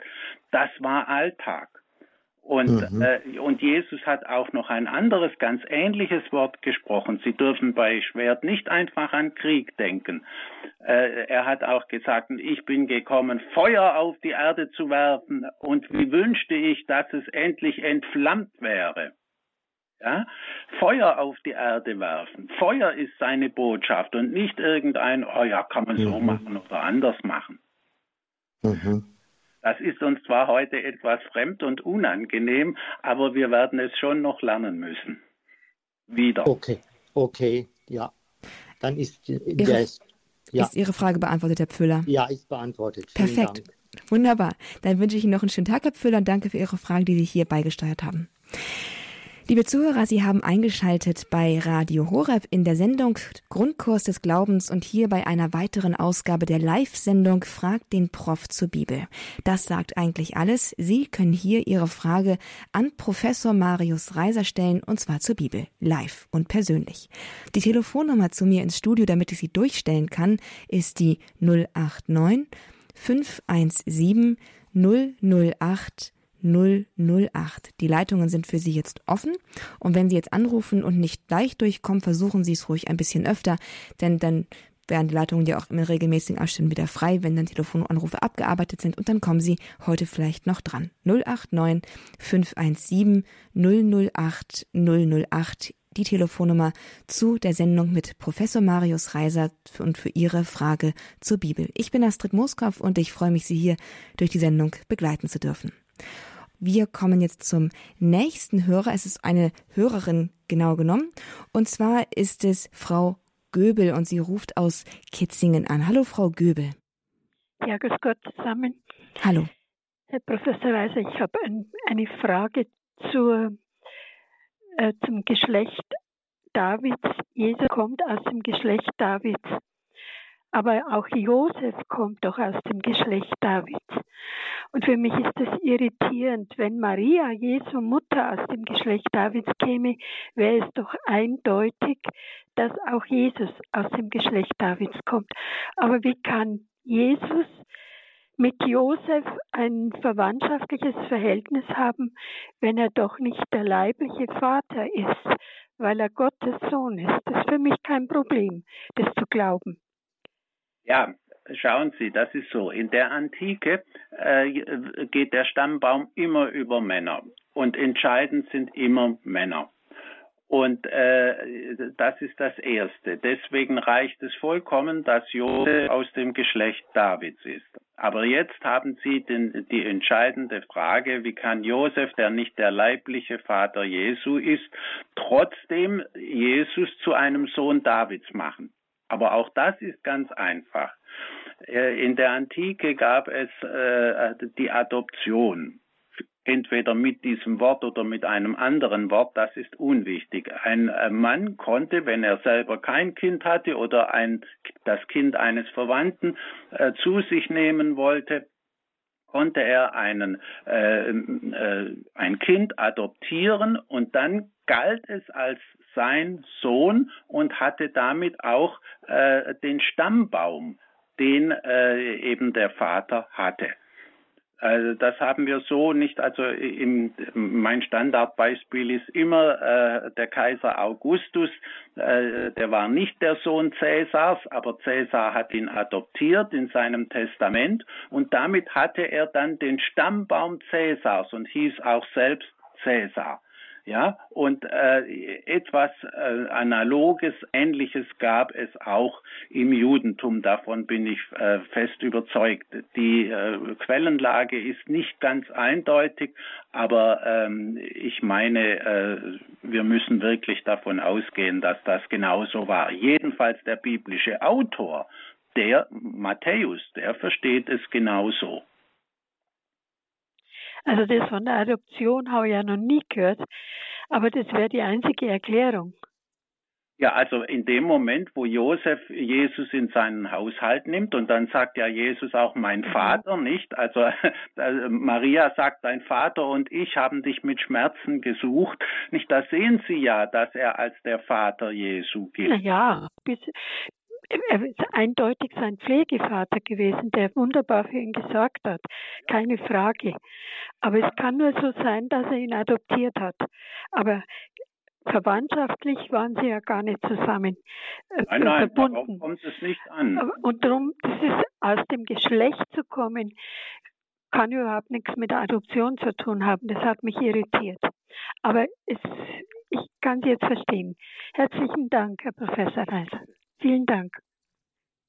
S2: Das war Alltag. Und, mhm. äh, und Jesus hat auch noch ein anderes, ganz ähnliches Wort gesprochen. Sie dürfen bei Schwert nicht einfach an Krieg denken. Äh, er hat auch gesagt, ich bin gekommen, Feuer auf die Erde zu werfen und wie wünschte ich, dass es endlich entflammt wäre. Ja? Feuer auf die Erde werfen. Feuer ist seine Botschaft und nicht irgendein, oh ja, kann man so mhm. machen oder anders machen. Mhm. Das ist uns zwar heute etwas fremd und unangenehm, aber wir werden es schon noch lernen müssen. Wieder.
S7: Okay, okay, ja. Dann ist,
S1: Ihre, ja. ist Ihre Frage beantwortet, Herr Pfüller?
S7: Ja, ist beantwortet.
S1: Vielen Perfekt. Dank. Wunderbar. Dann wünsche ich Ihnen noch einen schönen Tag, Herr Pfüller, und danke für Ihre Fragen, die Sie hier beigesteuert haben. Liebe Zuhörer, Sie haben eingeschaltet bei Radio Horeb in der Sendung Grundkurs des Glaubens und hier bei einer weiteren Ausgabe der Live-Sendung Fragt den Prof zur Bibel. Das sagt eigentlich alles. Sie können hier Ihre Frage an Professor Marius Reiser stellen und zwar zur Bibel, live und persönlich. Die Telefonnummer zu mir ins Studio, damit ich sie durchstellen kann, ist die 089 517 008 008. Die Leitungen sind für Sie jetzt offen und wenn Sie jetzt anrufen und nicht gleich durchkommen, versuchen Sie es ruhig ein bisschen öfter, denn dann werden die Leitungen ja auch in regelmäßigen Abständen wieder frei, wenn dann Telefonanrufe abgearbeitet sind und dann kommen Sie heute vielleicht noch dran. 089 517 008 008 die Telefonnummer zu der Sendung mit Professor Marius Reiser und für Ihre Frage zur Bibel. Ich bin Astrid Moskow und ich freue mich, Sie hier durch die Sendung begleiten zu dürfen. Wir kommen jetzt zum nächsten Hörer. Es ist eine Hörerin genau genommen. Und zwar ist es Frau Göbel und sie ruft aus Kitzingen an. Hallo, Frau Göbel.
S8: Ja, grüß Gott zusammen.
S1: Hallo.
S8: Herr Professor Reiser, ich habe ein, eine Frage zur, äh, zum Geschlecht Davids. Jesus kommt aus dem Geschlecht Davids. Aber auch Josef kommt doch aus dem Geschlecht Davids. Und für mich ist es irritierend, wenn Maria, Jesu Mutter, aus dem Geschlecht Davids käme, wäre es doch eindeutig, dass auch Jesus aus dem Geschlecht Davids kommt. Aber wie kann Jesus mit Josef ein verwandtschaftliches Verhältnis haben, wenn er doch nicht der leibliche Vater ist, weil er Gottes Sohn ist? Das ist für mich kein Problem, das zu glauben.
S2: Ja, schauen Sie, das ist so. In der Antike äh, geht der Stammbaum immer über Männer und entscheidend sind immer Männer. Und äh, das ist das Erste. Deswegen reicht es vollkommen, dass Josef aus dem Geschlecht Davids ist. Aber jetzt haben Sie den, die entscheidende Frage, wie kann Josef, der nicht der leibliche Vater Jesu ist, trotzdem Jesus zu einem Sohn Davids machen? Aber auch das ist ganz einfach. Äh, in der Antike gab es äh, die Adoption. Entweder mit diesem Wort oder mit einem anderen Wort, das ist unwichtig. Ein äh, Mann konnte, wenn er selber kein Kind hatte oder ein, das Kind eines Verwandten äh, zu sich nehmen wollte, konnte er einen, äh, äh, ein Kind adoptieren und dann galt es als sein Sohn und hatte damit auch äh, den Stammbaum, den äh, eben der Vater hatte. Also das haben wir so nicht. Also im, mein Standardbeispiel ist immer äh, der Kaiser Augustus. Äh, der war nicht der Sohn Cäsars, aber Cäsar hat ihn adoptiert in seinem Testament und damit hatte er dann den Stammbaum Cäsars und hieß auch selbst Cäsar. Ja, und äh, etwas äh, Analoges, Ähnliches gab es auch im Judentum. Davon bin ich äh, fest überzeugt. Die äh, Quellenlage ist nicht ganz eindeutig, aber ähm, ich meine, äh, wir müssen wirklich davon ausgehen, dass das genauso war. Jedenfalls der biblische Autor, der Matthäus, der versteht es genauso.
S8: Also das von der Adoption habe ich ja noch nie gehört, aber das wäre die einzige Erklärung.
S2: Ja, also in dem Moment, wo Josef Jesus in seinen Haushalt nimmt und dann sagt ja Jesus auch mein mhm. Vater, nicht? Also [LAUGHS] Maria sagt, dein Vater und ich haben dich mit Schmerzen gesucht. Nicht, da sehen Sie ja, dass er als der Vater Jesu gilt.
S8: Ja, bis, er ist eindeutig sein Pflegevater gewesen, der wunderbar für ihn gesorgt hat. Keine Frage. Aber es kann nur so sein, dass er ihn adoptiert hat. Aber verwandtschaftlich waren sie ja gar nicht zusammen
S2: äh, nein, nein, verbunden. kommt es nicht an.
S8: Und darum, das ist aus dem Geschlecht zu kommen, kann überhaupt nichts mit der Adoption zu tun haben. Das hat mich irritiert. Aber es, ich kann Sie jetzt verstehen. Herzlichen Dank, Herr Professor Reiser. Vielen Dank.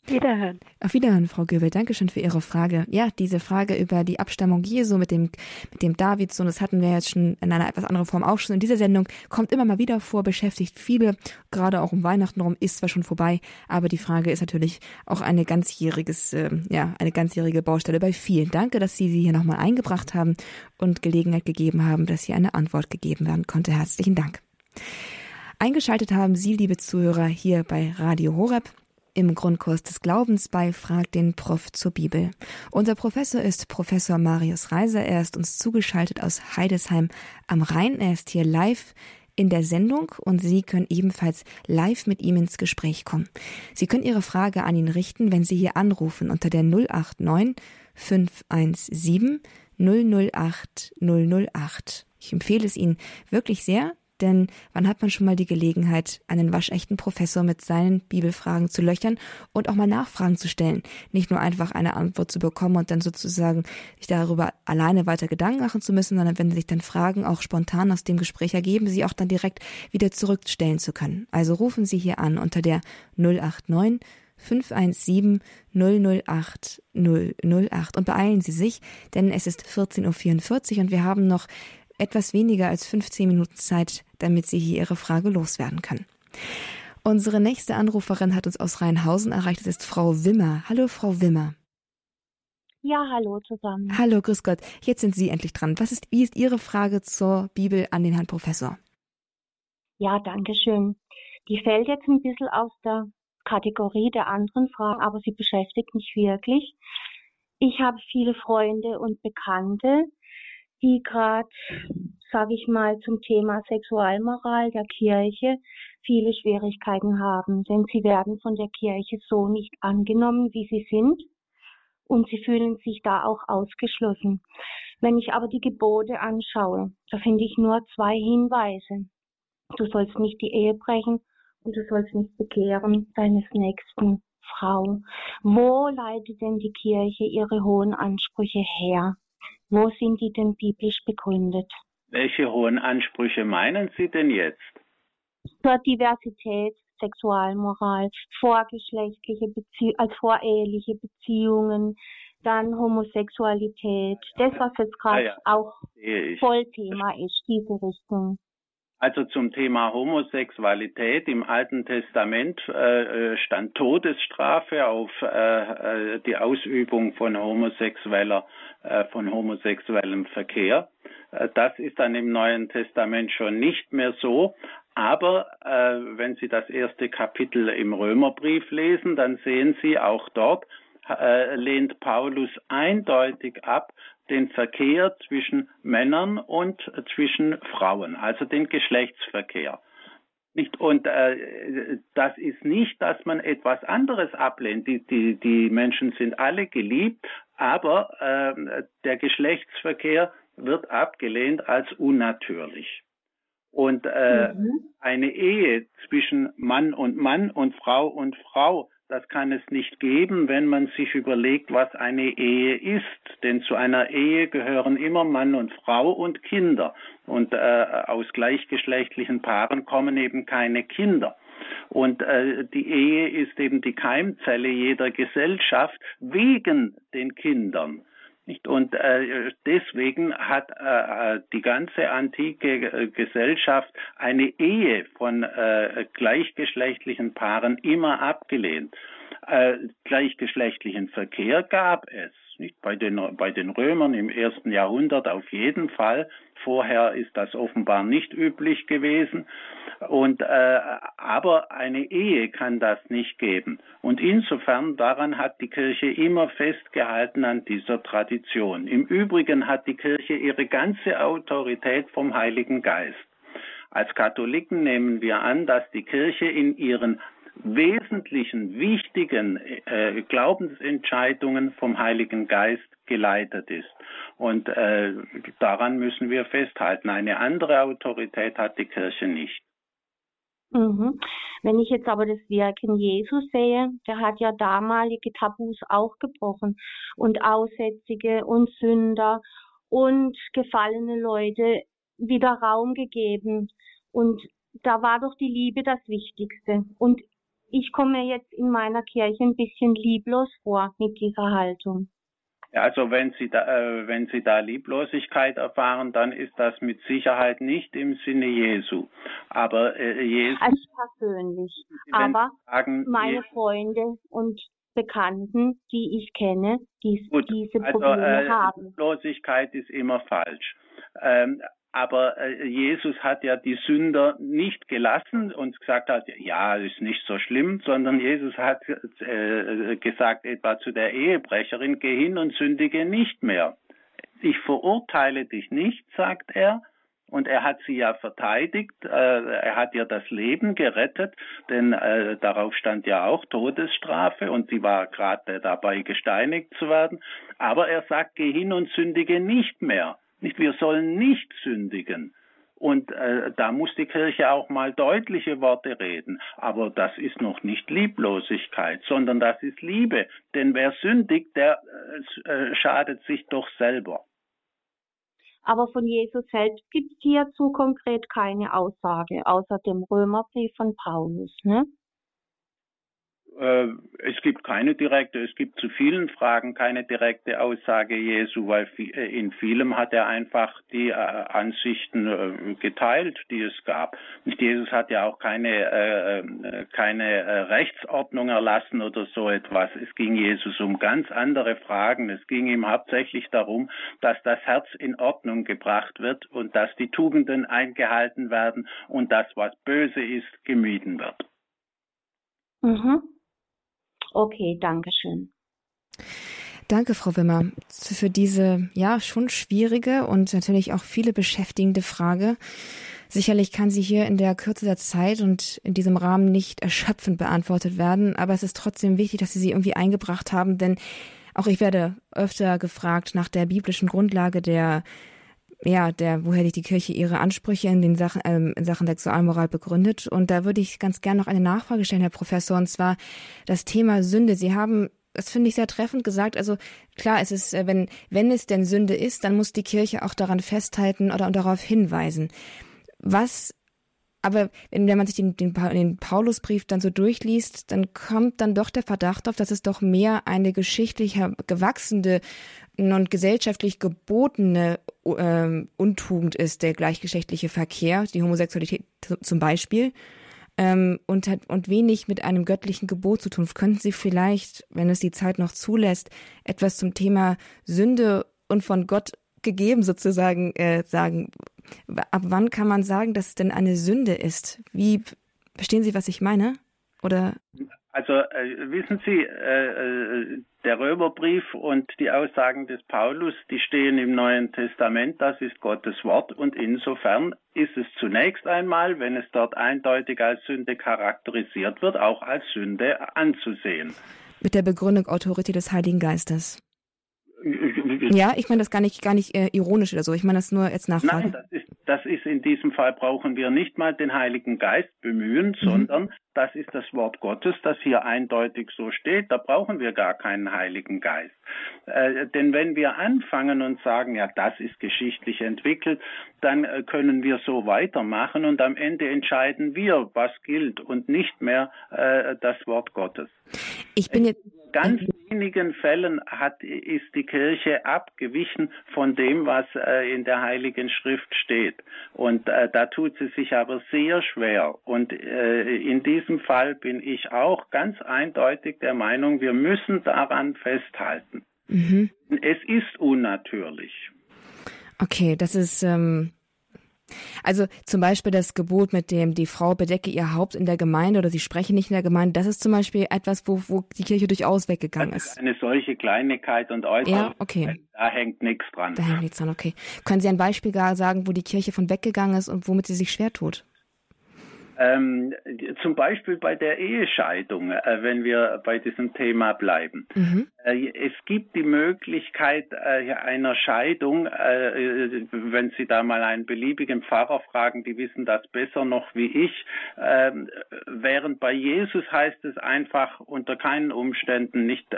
S8: Wiederhören.
S1: Auf Wiederhören, Frau Göbel. Dankeschön für Ihre Frage. Ja, diese Frage über die Abstammung Jesu mit dem, mit dem Davidsohn, das hatten wir jetzt schon in einer etwas anderen Form auch schon in dieser Sendung, kommt immer mal wieder vor, beschäftigt viele, gerade auch um Weihnachten rum, ist zwar schon vorbei, aber die Frage ist natürlich auch eine ganzjähriges, äh, ja, eine ganzjährige Baustelle bei vielen. Danke, dass Sie sie hier nochmal eingebracht haben und Gelegenheit gegeben haben, dass hier eine Antwort gegeben werden konnte. Herzlichen Dank. Eingeschaltet haben Sie, liebe Zuhörer, hier bei Radio Horeb im Grundkurs des Glaubens bei Frag den Prof zur Bibel. Unser Professor ist Professor Marius Reiser. Er ist uns zugeschaltet aus Heidesheim am Rhein. Er ist hier live in der Sendung und Sie können ebenfalls live mit ihm ins Gespräch kommen. Sie können Ihre Frage an ihn richten, wenn Sie hier anrufen unter der 089 517 008 008. Ich empfehle es Ihnen wirklich sehr, denn wann hat man schon mal die Gelegenheit, einen waschechten Professor mit seinen Bibelfragen zu löchern und auch mal Nachfragen zu stellen? Nicht nur einfach eine Antwort zu bekommen und dann sozusagen sich darüber alleine weiter Gedanken machen zu müssen, sondern wenn sich dann Fragen auch spontan aus dem Gespräch ergeben, sie auch dann direkt wieder zurückstellen zu können. Also rufen Sie hier an unter der 089 517 008 008 und beeilen Sie sich, denn es ist 14.44 Uhr und wir haben noch etwas weniger als 15 Minuten Zeit, damit Sie hier Ihre Frage loswerden können. Unsere nächste Anruferin hat uns aus Rheinhausen erreicht. Das ist Frau Wimmer. Hallo, Frau Wimmer.
S9: Ja, hallo zusammen.
S1: Hallo, grüß Gott. Jetzt sind Sie endlich dran. Was ist, wie ist Ihre Frage zur Bibel an den Herrn Professor?
S9: Ja, danke schön. Die fällt jetzt ein bisschen aus der Kategorie der anderen Fragen, aber sie beschäftigt mich wirklich. Ich habe viele Freunde und Bekannte, die gerade, sage ich mal, zum Thema Sexualmoral der Kirche viele Schwierigkeiten haben, denn sie werden von der Kirche so nicht angenommen, wie sie sind und sie fühlen sich da auch ausgeschlossen. Wenn ich aber die Gebote anschaue, da finde ich nur zwei Hinweise. Du sollst nicht die Ehe brechen und du sollst nicht begehren deines nächsten Frau. Wo leitet denn die Kirche ihre hohen Ansprüche her? Wo sind die denn biblisch begründet?
S2: Welche hohen Ansprüche meinen Sie denn jetzt?
S9: Zur Diversität, Sexualmoral, vorgeschlechtliche Beziehungen, als voreheliche Beziehungen, dann Homosexualität, das, was jetzt gerade ah ja, auch Vollthema ist, diese Richtung.
S2: Also zum Thema Homosexualität im Alten Testament äh, äh stand Todesstrafe auf äh, äh, die Ausübung von homosexueller äh, von homosexuellem Verkehr. Äh, das ist dann im Neuen Testament schon nicht mehr so. Aber äh, wenn Sie das erste Kapitel im Römerbrief lesen, dann sehen Sie auch dort äh, lehnt Paulus eindeutig ab, den Verkehr zwischen Männern und zwischen Frauen, also den Geschlechtsverkehr. Nicht, und äh, das ist nicht, dass man etwas anderes ablehnt. Die, die, die Menschen sind alle geliebt, aber äh, der Geschlechtsverkehr wird abgelehnt als unnatürlich. Und äh, mhm. eine Ehe zwischen Mann und Mann und Frau und Frau das kann es nicht geben, wenn man sich überlegt, was eine Ehe ist. Denn zu einer Ehe gehören immer Mann und Frau und Kinder. Und äh, aus gleichgeschlechtlichen Paaren kommen eben keine Kinder. Und äh, die Ehe ist eben die Keimzelle jeder Gesellschaft wegen den Kindern. Nicht? Und äh, deswegen hat äh, die ganze antike Gesellschaft eine Ehe von äh, gleichgeschlechtlichen Paaren immer abgelehnt. Äh, gleichgeschlechtlichen Verkehr gab es. Nicht? Bei, den, bei den Römern im ersten Jahrhundert auf jeden Fall. Vorher ist das offenbar nicht üblich gewesen. Und, äh, aber eine Ehe kann das nicht geben. Und insofern daran hat die Kirche immer festgehalten an dieser Tradition. Im Übrigen hat die Kirche ihre ganze Autorität vom Heiligen Geist. Als Katholiken nehmen wir an, dass die Kirche in ihren wesentlichen, wichtigen äh, Glaubensentscheidungen vom Heiligen Geist geleitet ist. Und äh, daran müssen wir festhalten. Eine andere Autorität hat die Kirche nicht.
S9: Mhm. Wenn ich jetzt aber das Wirken Jesus sehe, der hat ja damalige Tabus auch gebrochen und Aussätzige und Sünder und gefallene Leute wieder Raum gegeben. Und da war doch die Liebe das Wichtigste. Und ich komme jetzt in meiner Kirche ein bisschen lieblos vor mit dieser Haltung.
S2: Also wenn Sie da, äh, wenn Sie da Lieblosigkeit erfahren, dann ist das mit Sicherheit nicht im Sinne Jesu. Aber äh, Jesus.
S9: Also persönlich. Aber sagen, meine Jesus, Freunde und Bekannten, die ich kenne, die gut, diese also, Probleme also, äh, haben.
S2: Lieblosigkeit ist immer falsch. Ähm, aber äh, Jesus hat ja die Sünder nicht gelassen und gesagt hat, ja, ist nicht so schlimm, sondern Jesus hat äh, gesagt etwa zu der Ehebrecherin, geh hin und sündige nicht mehr. Ich verurteile dich nicht, sagt er, und er hat sie ja verteidigt, äh, er hat ihr das Leben gerettet, denn äh, darauf stand ja auch Todesstrafe und sie war gerade dabei gesteinigt zu werden. Aber er sagt, geh hin und sündige nicht mehr. Nicht, wir sollen nicht sündigen. Und äh, da muss die Kirche auch mal deutliche Worte reden. Aber das ist noch nicht Lieblosigkeit, sondern das ist Liebe. Denn wer sündigt, der äh, äh schadet sich doch selber.
S9: Aber von Jesus selbst gibt es hierzu konkret keine Aussage, außer dem Römerbrief von Paulus. Ne?
S2: Äh, es gibt keine direkte, es gibt zu vielen Fragen keine direkte Aussage Jesu, weil äh, in vielem hat er einfach die äh, Ansichten geteilt, die es gab. Jesus hat ja auch keine, keine Rechtsordnung erlassen oder so etwas. Es ging Jesus um ganz andere Fragen. Es ging ihm hauptsächlich darum, dass das Herz in Ordnung gebracht wird und dass die Tugenden eingehalten werden und das, was böse ist, gemieden wird.
S9: Mhm. Okay, danke schön.
S1: Danke, Frau Wimmer, für diese ja schon schwierige und natürlich auch viele beschäftigende Frage. Sicherlich kann sie hier in der Kürze der Zeit und in diesem Rahmen nicht erschöpfend beantwortet werden, aber es ist trotzdem wichtig, dass Sie sie irgendwie eingebracht haben, denn auch ich werde öfter gefragt nach der biblischen Grundlage der ja, der, woher die Kirche ihre Ansprüche in den Sachen, ähm, in Sachen Sexualmoral begründet. Und da würde ich ganz gerne noch eine Nachfrage stellen, Herr Professor, und zwar das Thema Sünde. Sie haben das finde ich sehr treffend gesagt. Also klar, es ist, äh, wenn, wenn es denn Sünde ist, dann muss die Kirche auch daran festhalten oder darauf hinweisen. Was, aber wenn, wenn man sich den, den, den Paulusbrief dann so durchliest, dann kommt dann doch der Verdacht auf, dass es doch mehr eine geschichtlich gewachsene und gesellschaftlich gebotene äh, Untugend ist der gleichgeschlechtliche Verkehr, die Homosexualität zum Beispiel, ähm, und hat und wenig mit einem göttlichen Gebot zu tun. Könnten Sie vielleicht, wenn es die Zeit noch zulässt, etwas zum Thema Sünde und von Gott gegeben sozusagen äh, sagen? Ab wann kann man sagen, dass es denn eine Sünde ist? Wie verstehen Sie, was ich meine? Oder
S2: also äh, wissen Sie, äh, äh, der Römerbrief und die Aussagen des Paulus, die stehen im Neuen Testament, das ist Gottes Wort und insofern ist es zunächst einmal, wenn es dort eindeutig als Sünde charakterisiert wird, auch als Sünde anzusehen.
S1: Mit der Begründung Autorität des Heiligen Geistes. Ja, ich meine das gar nicht, gar nicht äh, ironisch oder so. Ich meine das nur jetzt nachfragen.
S2: Nein, das ist, das ist in diesem Fall brauchen wir nicht mal den Heiligen Geist bemühen, mhm. sondern das ist das Wort Gottes, das hier eindeutig so steht. Da brauchen wir gar keinen Heiligen Geist. Äh, denn wenn wir anfangen und sagen, ja, das ist geschichtlich entwickelt, dann äh, können wir so weitermachen und am Ende entscheiden wir, was gilt und nicht mehr äh, das Wort Gottes.
S1: Ich bin jetzt
S2: ganz wenigen Fällen hat, ist die Kirche abgewichen von dem, was äh, in der Heiligen Schrift steht. Und äh, da tut sie sich aber sehr schwer. Und äh, in diesem Fall bin ich auch ganz eindeutig der Meinung, wir müssen daran festhalten. Mhm. Es ist unnatürlich.
S1: Okay, das ist. Ähm also zum Beispiel das Gebot mit dem, die Frau bedecke ihr Haupt in der Gemeinde oder sie spreche nicht in der Gemeinde, das ist zum Beispiel etwas, wo, wo die Kirche durchaus weggegangen ist.
S2: Eine solche Kleinigkeit und Äußerung,
S1: ja, okay.
S2: da hängt nichts dran.
S1: Da hängt nichts dran, okay. Können Sie ein Beispiel gar sagen, wo die Kirche von weggegangen ist und womit sie sich schwer tut?
S2: Ähm, zum Beispiel bei der Ehescheidung, äh, wenn wir bei diesem Thema bleiben. Mhm. Äh, es gibt die Möglichkeit äh, einer Scheidung, äh, wenn Sie da mal einen beliebigen Pfarrer fragen, die wissen das besser noch wie ich. Ähm, während bei Jesus heißt es einfach unter keinen Umständen nicht, äh,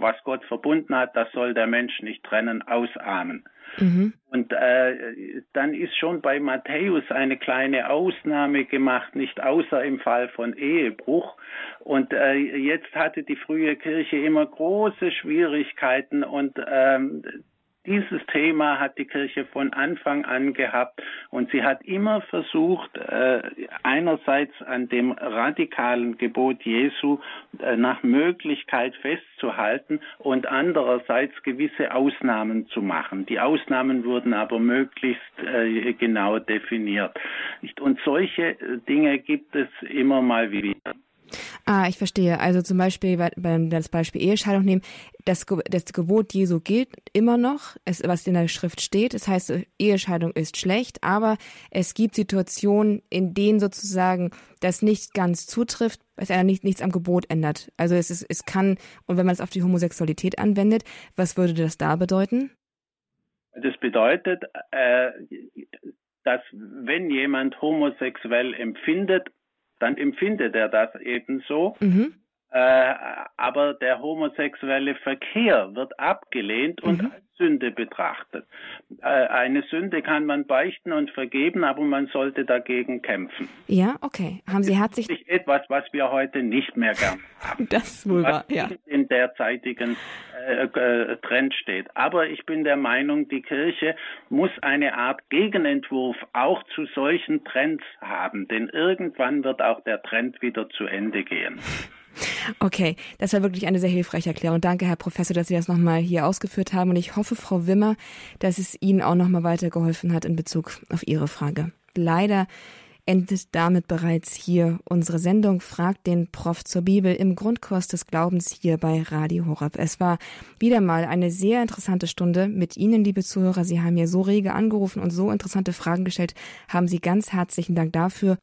S2: was Gott verbunden hat, das soll der Mensch nicht trennen, ausahmen. Mhm. Und äh, dann ist schon bei Matthäus eine kleine Ausnahme gemacht, nicht außer im Fall von Ehebruch. Und äh, jetzt hatte die frühe Kirche immer große Schwierigkeiten und ähm, dieses Thema hat die Kirche von Anfang an gehabt und sie hat immer versucht, äh, einerseits an dem radikalen Gebot Jesu äh, nach Möglichkeit festzuhalten und andererseits gewisse Ausnahmen zu machen. Die Ausnahmen wurden aber möglichst äh, genau definiert. Und solche Dinge gibt es immer mal wieder.
S1: Ah, ich verstehe. Also zum Beispiel, wenn wir das Beispiel Ehescheidung nehmen, das, das Gebot Jesu gilt immer noch, es, was in der Schrift steht. Das heißt, Ehescheidung ist schlecht, aber es gibt Situationen, in denen sozusagen das nicht ganz zutrifft, es einer nicht, nichts am Gebot ändert. Also es, ist, es kann, und wenn man es auf die Homosexualität anwendet, was würde das da bedeuten?
S2: Das bedeutet, äh, dass wenn jemand homosexuell empfindet dann empfindet er das ebenso. Mhm. Äh, aber der homosexuelle Verkehr wird abgelehnt und mhm. als Sünde betrachtet. Äh, eine Sünde kann man beichten und vergeben, aber man sollte dagegen kämpfen.
S1: Ja, okay. Haben Sie herzlich.
S2: Das ist etwas, was wir heute nicht mehr gern haben. [LAUGHS]
S1: Das wohl wahr, ja.
S2: In derzeitigen äh, äh, Trend steht. Aber ich bin der Meinung, die Kirche muss eine Art Gegenentwurf auch zu solchen Trends haben, denn irgendwann wird auch der Trend wieder zu Ende gehen.
S1: Okay, das war wirklich eine sehr hilfreiche Erklärung. Danke, Herr Professor, dass Sie das nochmal hier ausgeführt haben. Und ich hoffe, Frau Wimmer, dass es Ihnen auch nochmal weitergeholfen hat in Bezug auf Ihre Frage. Leider endet damit bereits hier unsere Sendung Fragt den Prof zur Bibel im Grundkurs des Glaubens hier bei Radio Horab. Es war wieder mal eine sehr interessante Stunde mit Ihnen, liebe Zuhörer. Sie haben mir so rege angerufen und so interessante Fragen gestellt. Haben Sie ganz herzlichen Dank dafür.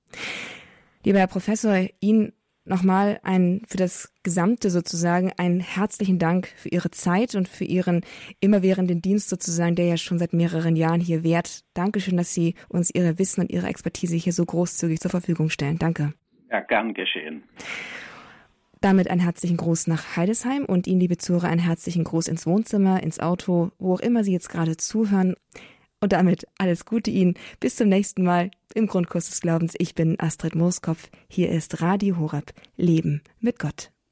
S1: Lieber Herr Professor, Ihnen nochmal ein, für das Gesamte sozusagen einen herzlichen Dank für Ihre Zeit und für Ihren immerwährenden Dienst sozusagen, der ja schon seit mehreren Jahren hier währt. Dankeschön, dass Sie uns Ihre Wissen und Ihre Expertise hier so großzügig zur Verfügung stellen. Danke.
S2: Ja, gern geschehen.
S1: Damit einen herzlichen Gruß nach Heidesheim und Ihnen, liebe Zuhörer, einen herzlichen Gruß ins Wohnzimmer, ins Auto, wo auch immer Sie jetzt gerade zuhören. Und damit alles Gute Ihnen. Bis zum nächsten Mal im Grundkurs des Glaubens. Ich bin Astrid Mooskopf. Hier ist Radio Horab. Leben mit Gott.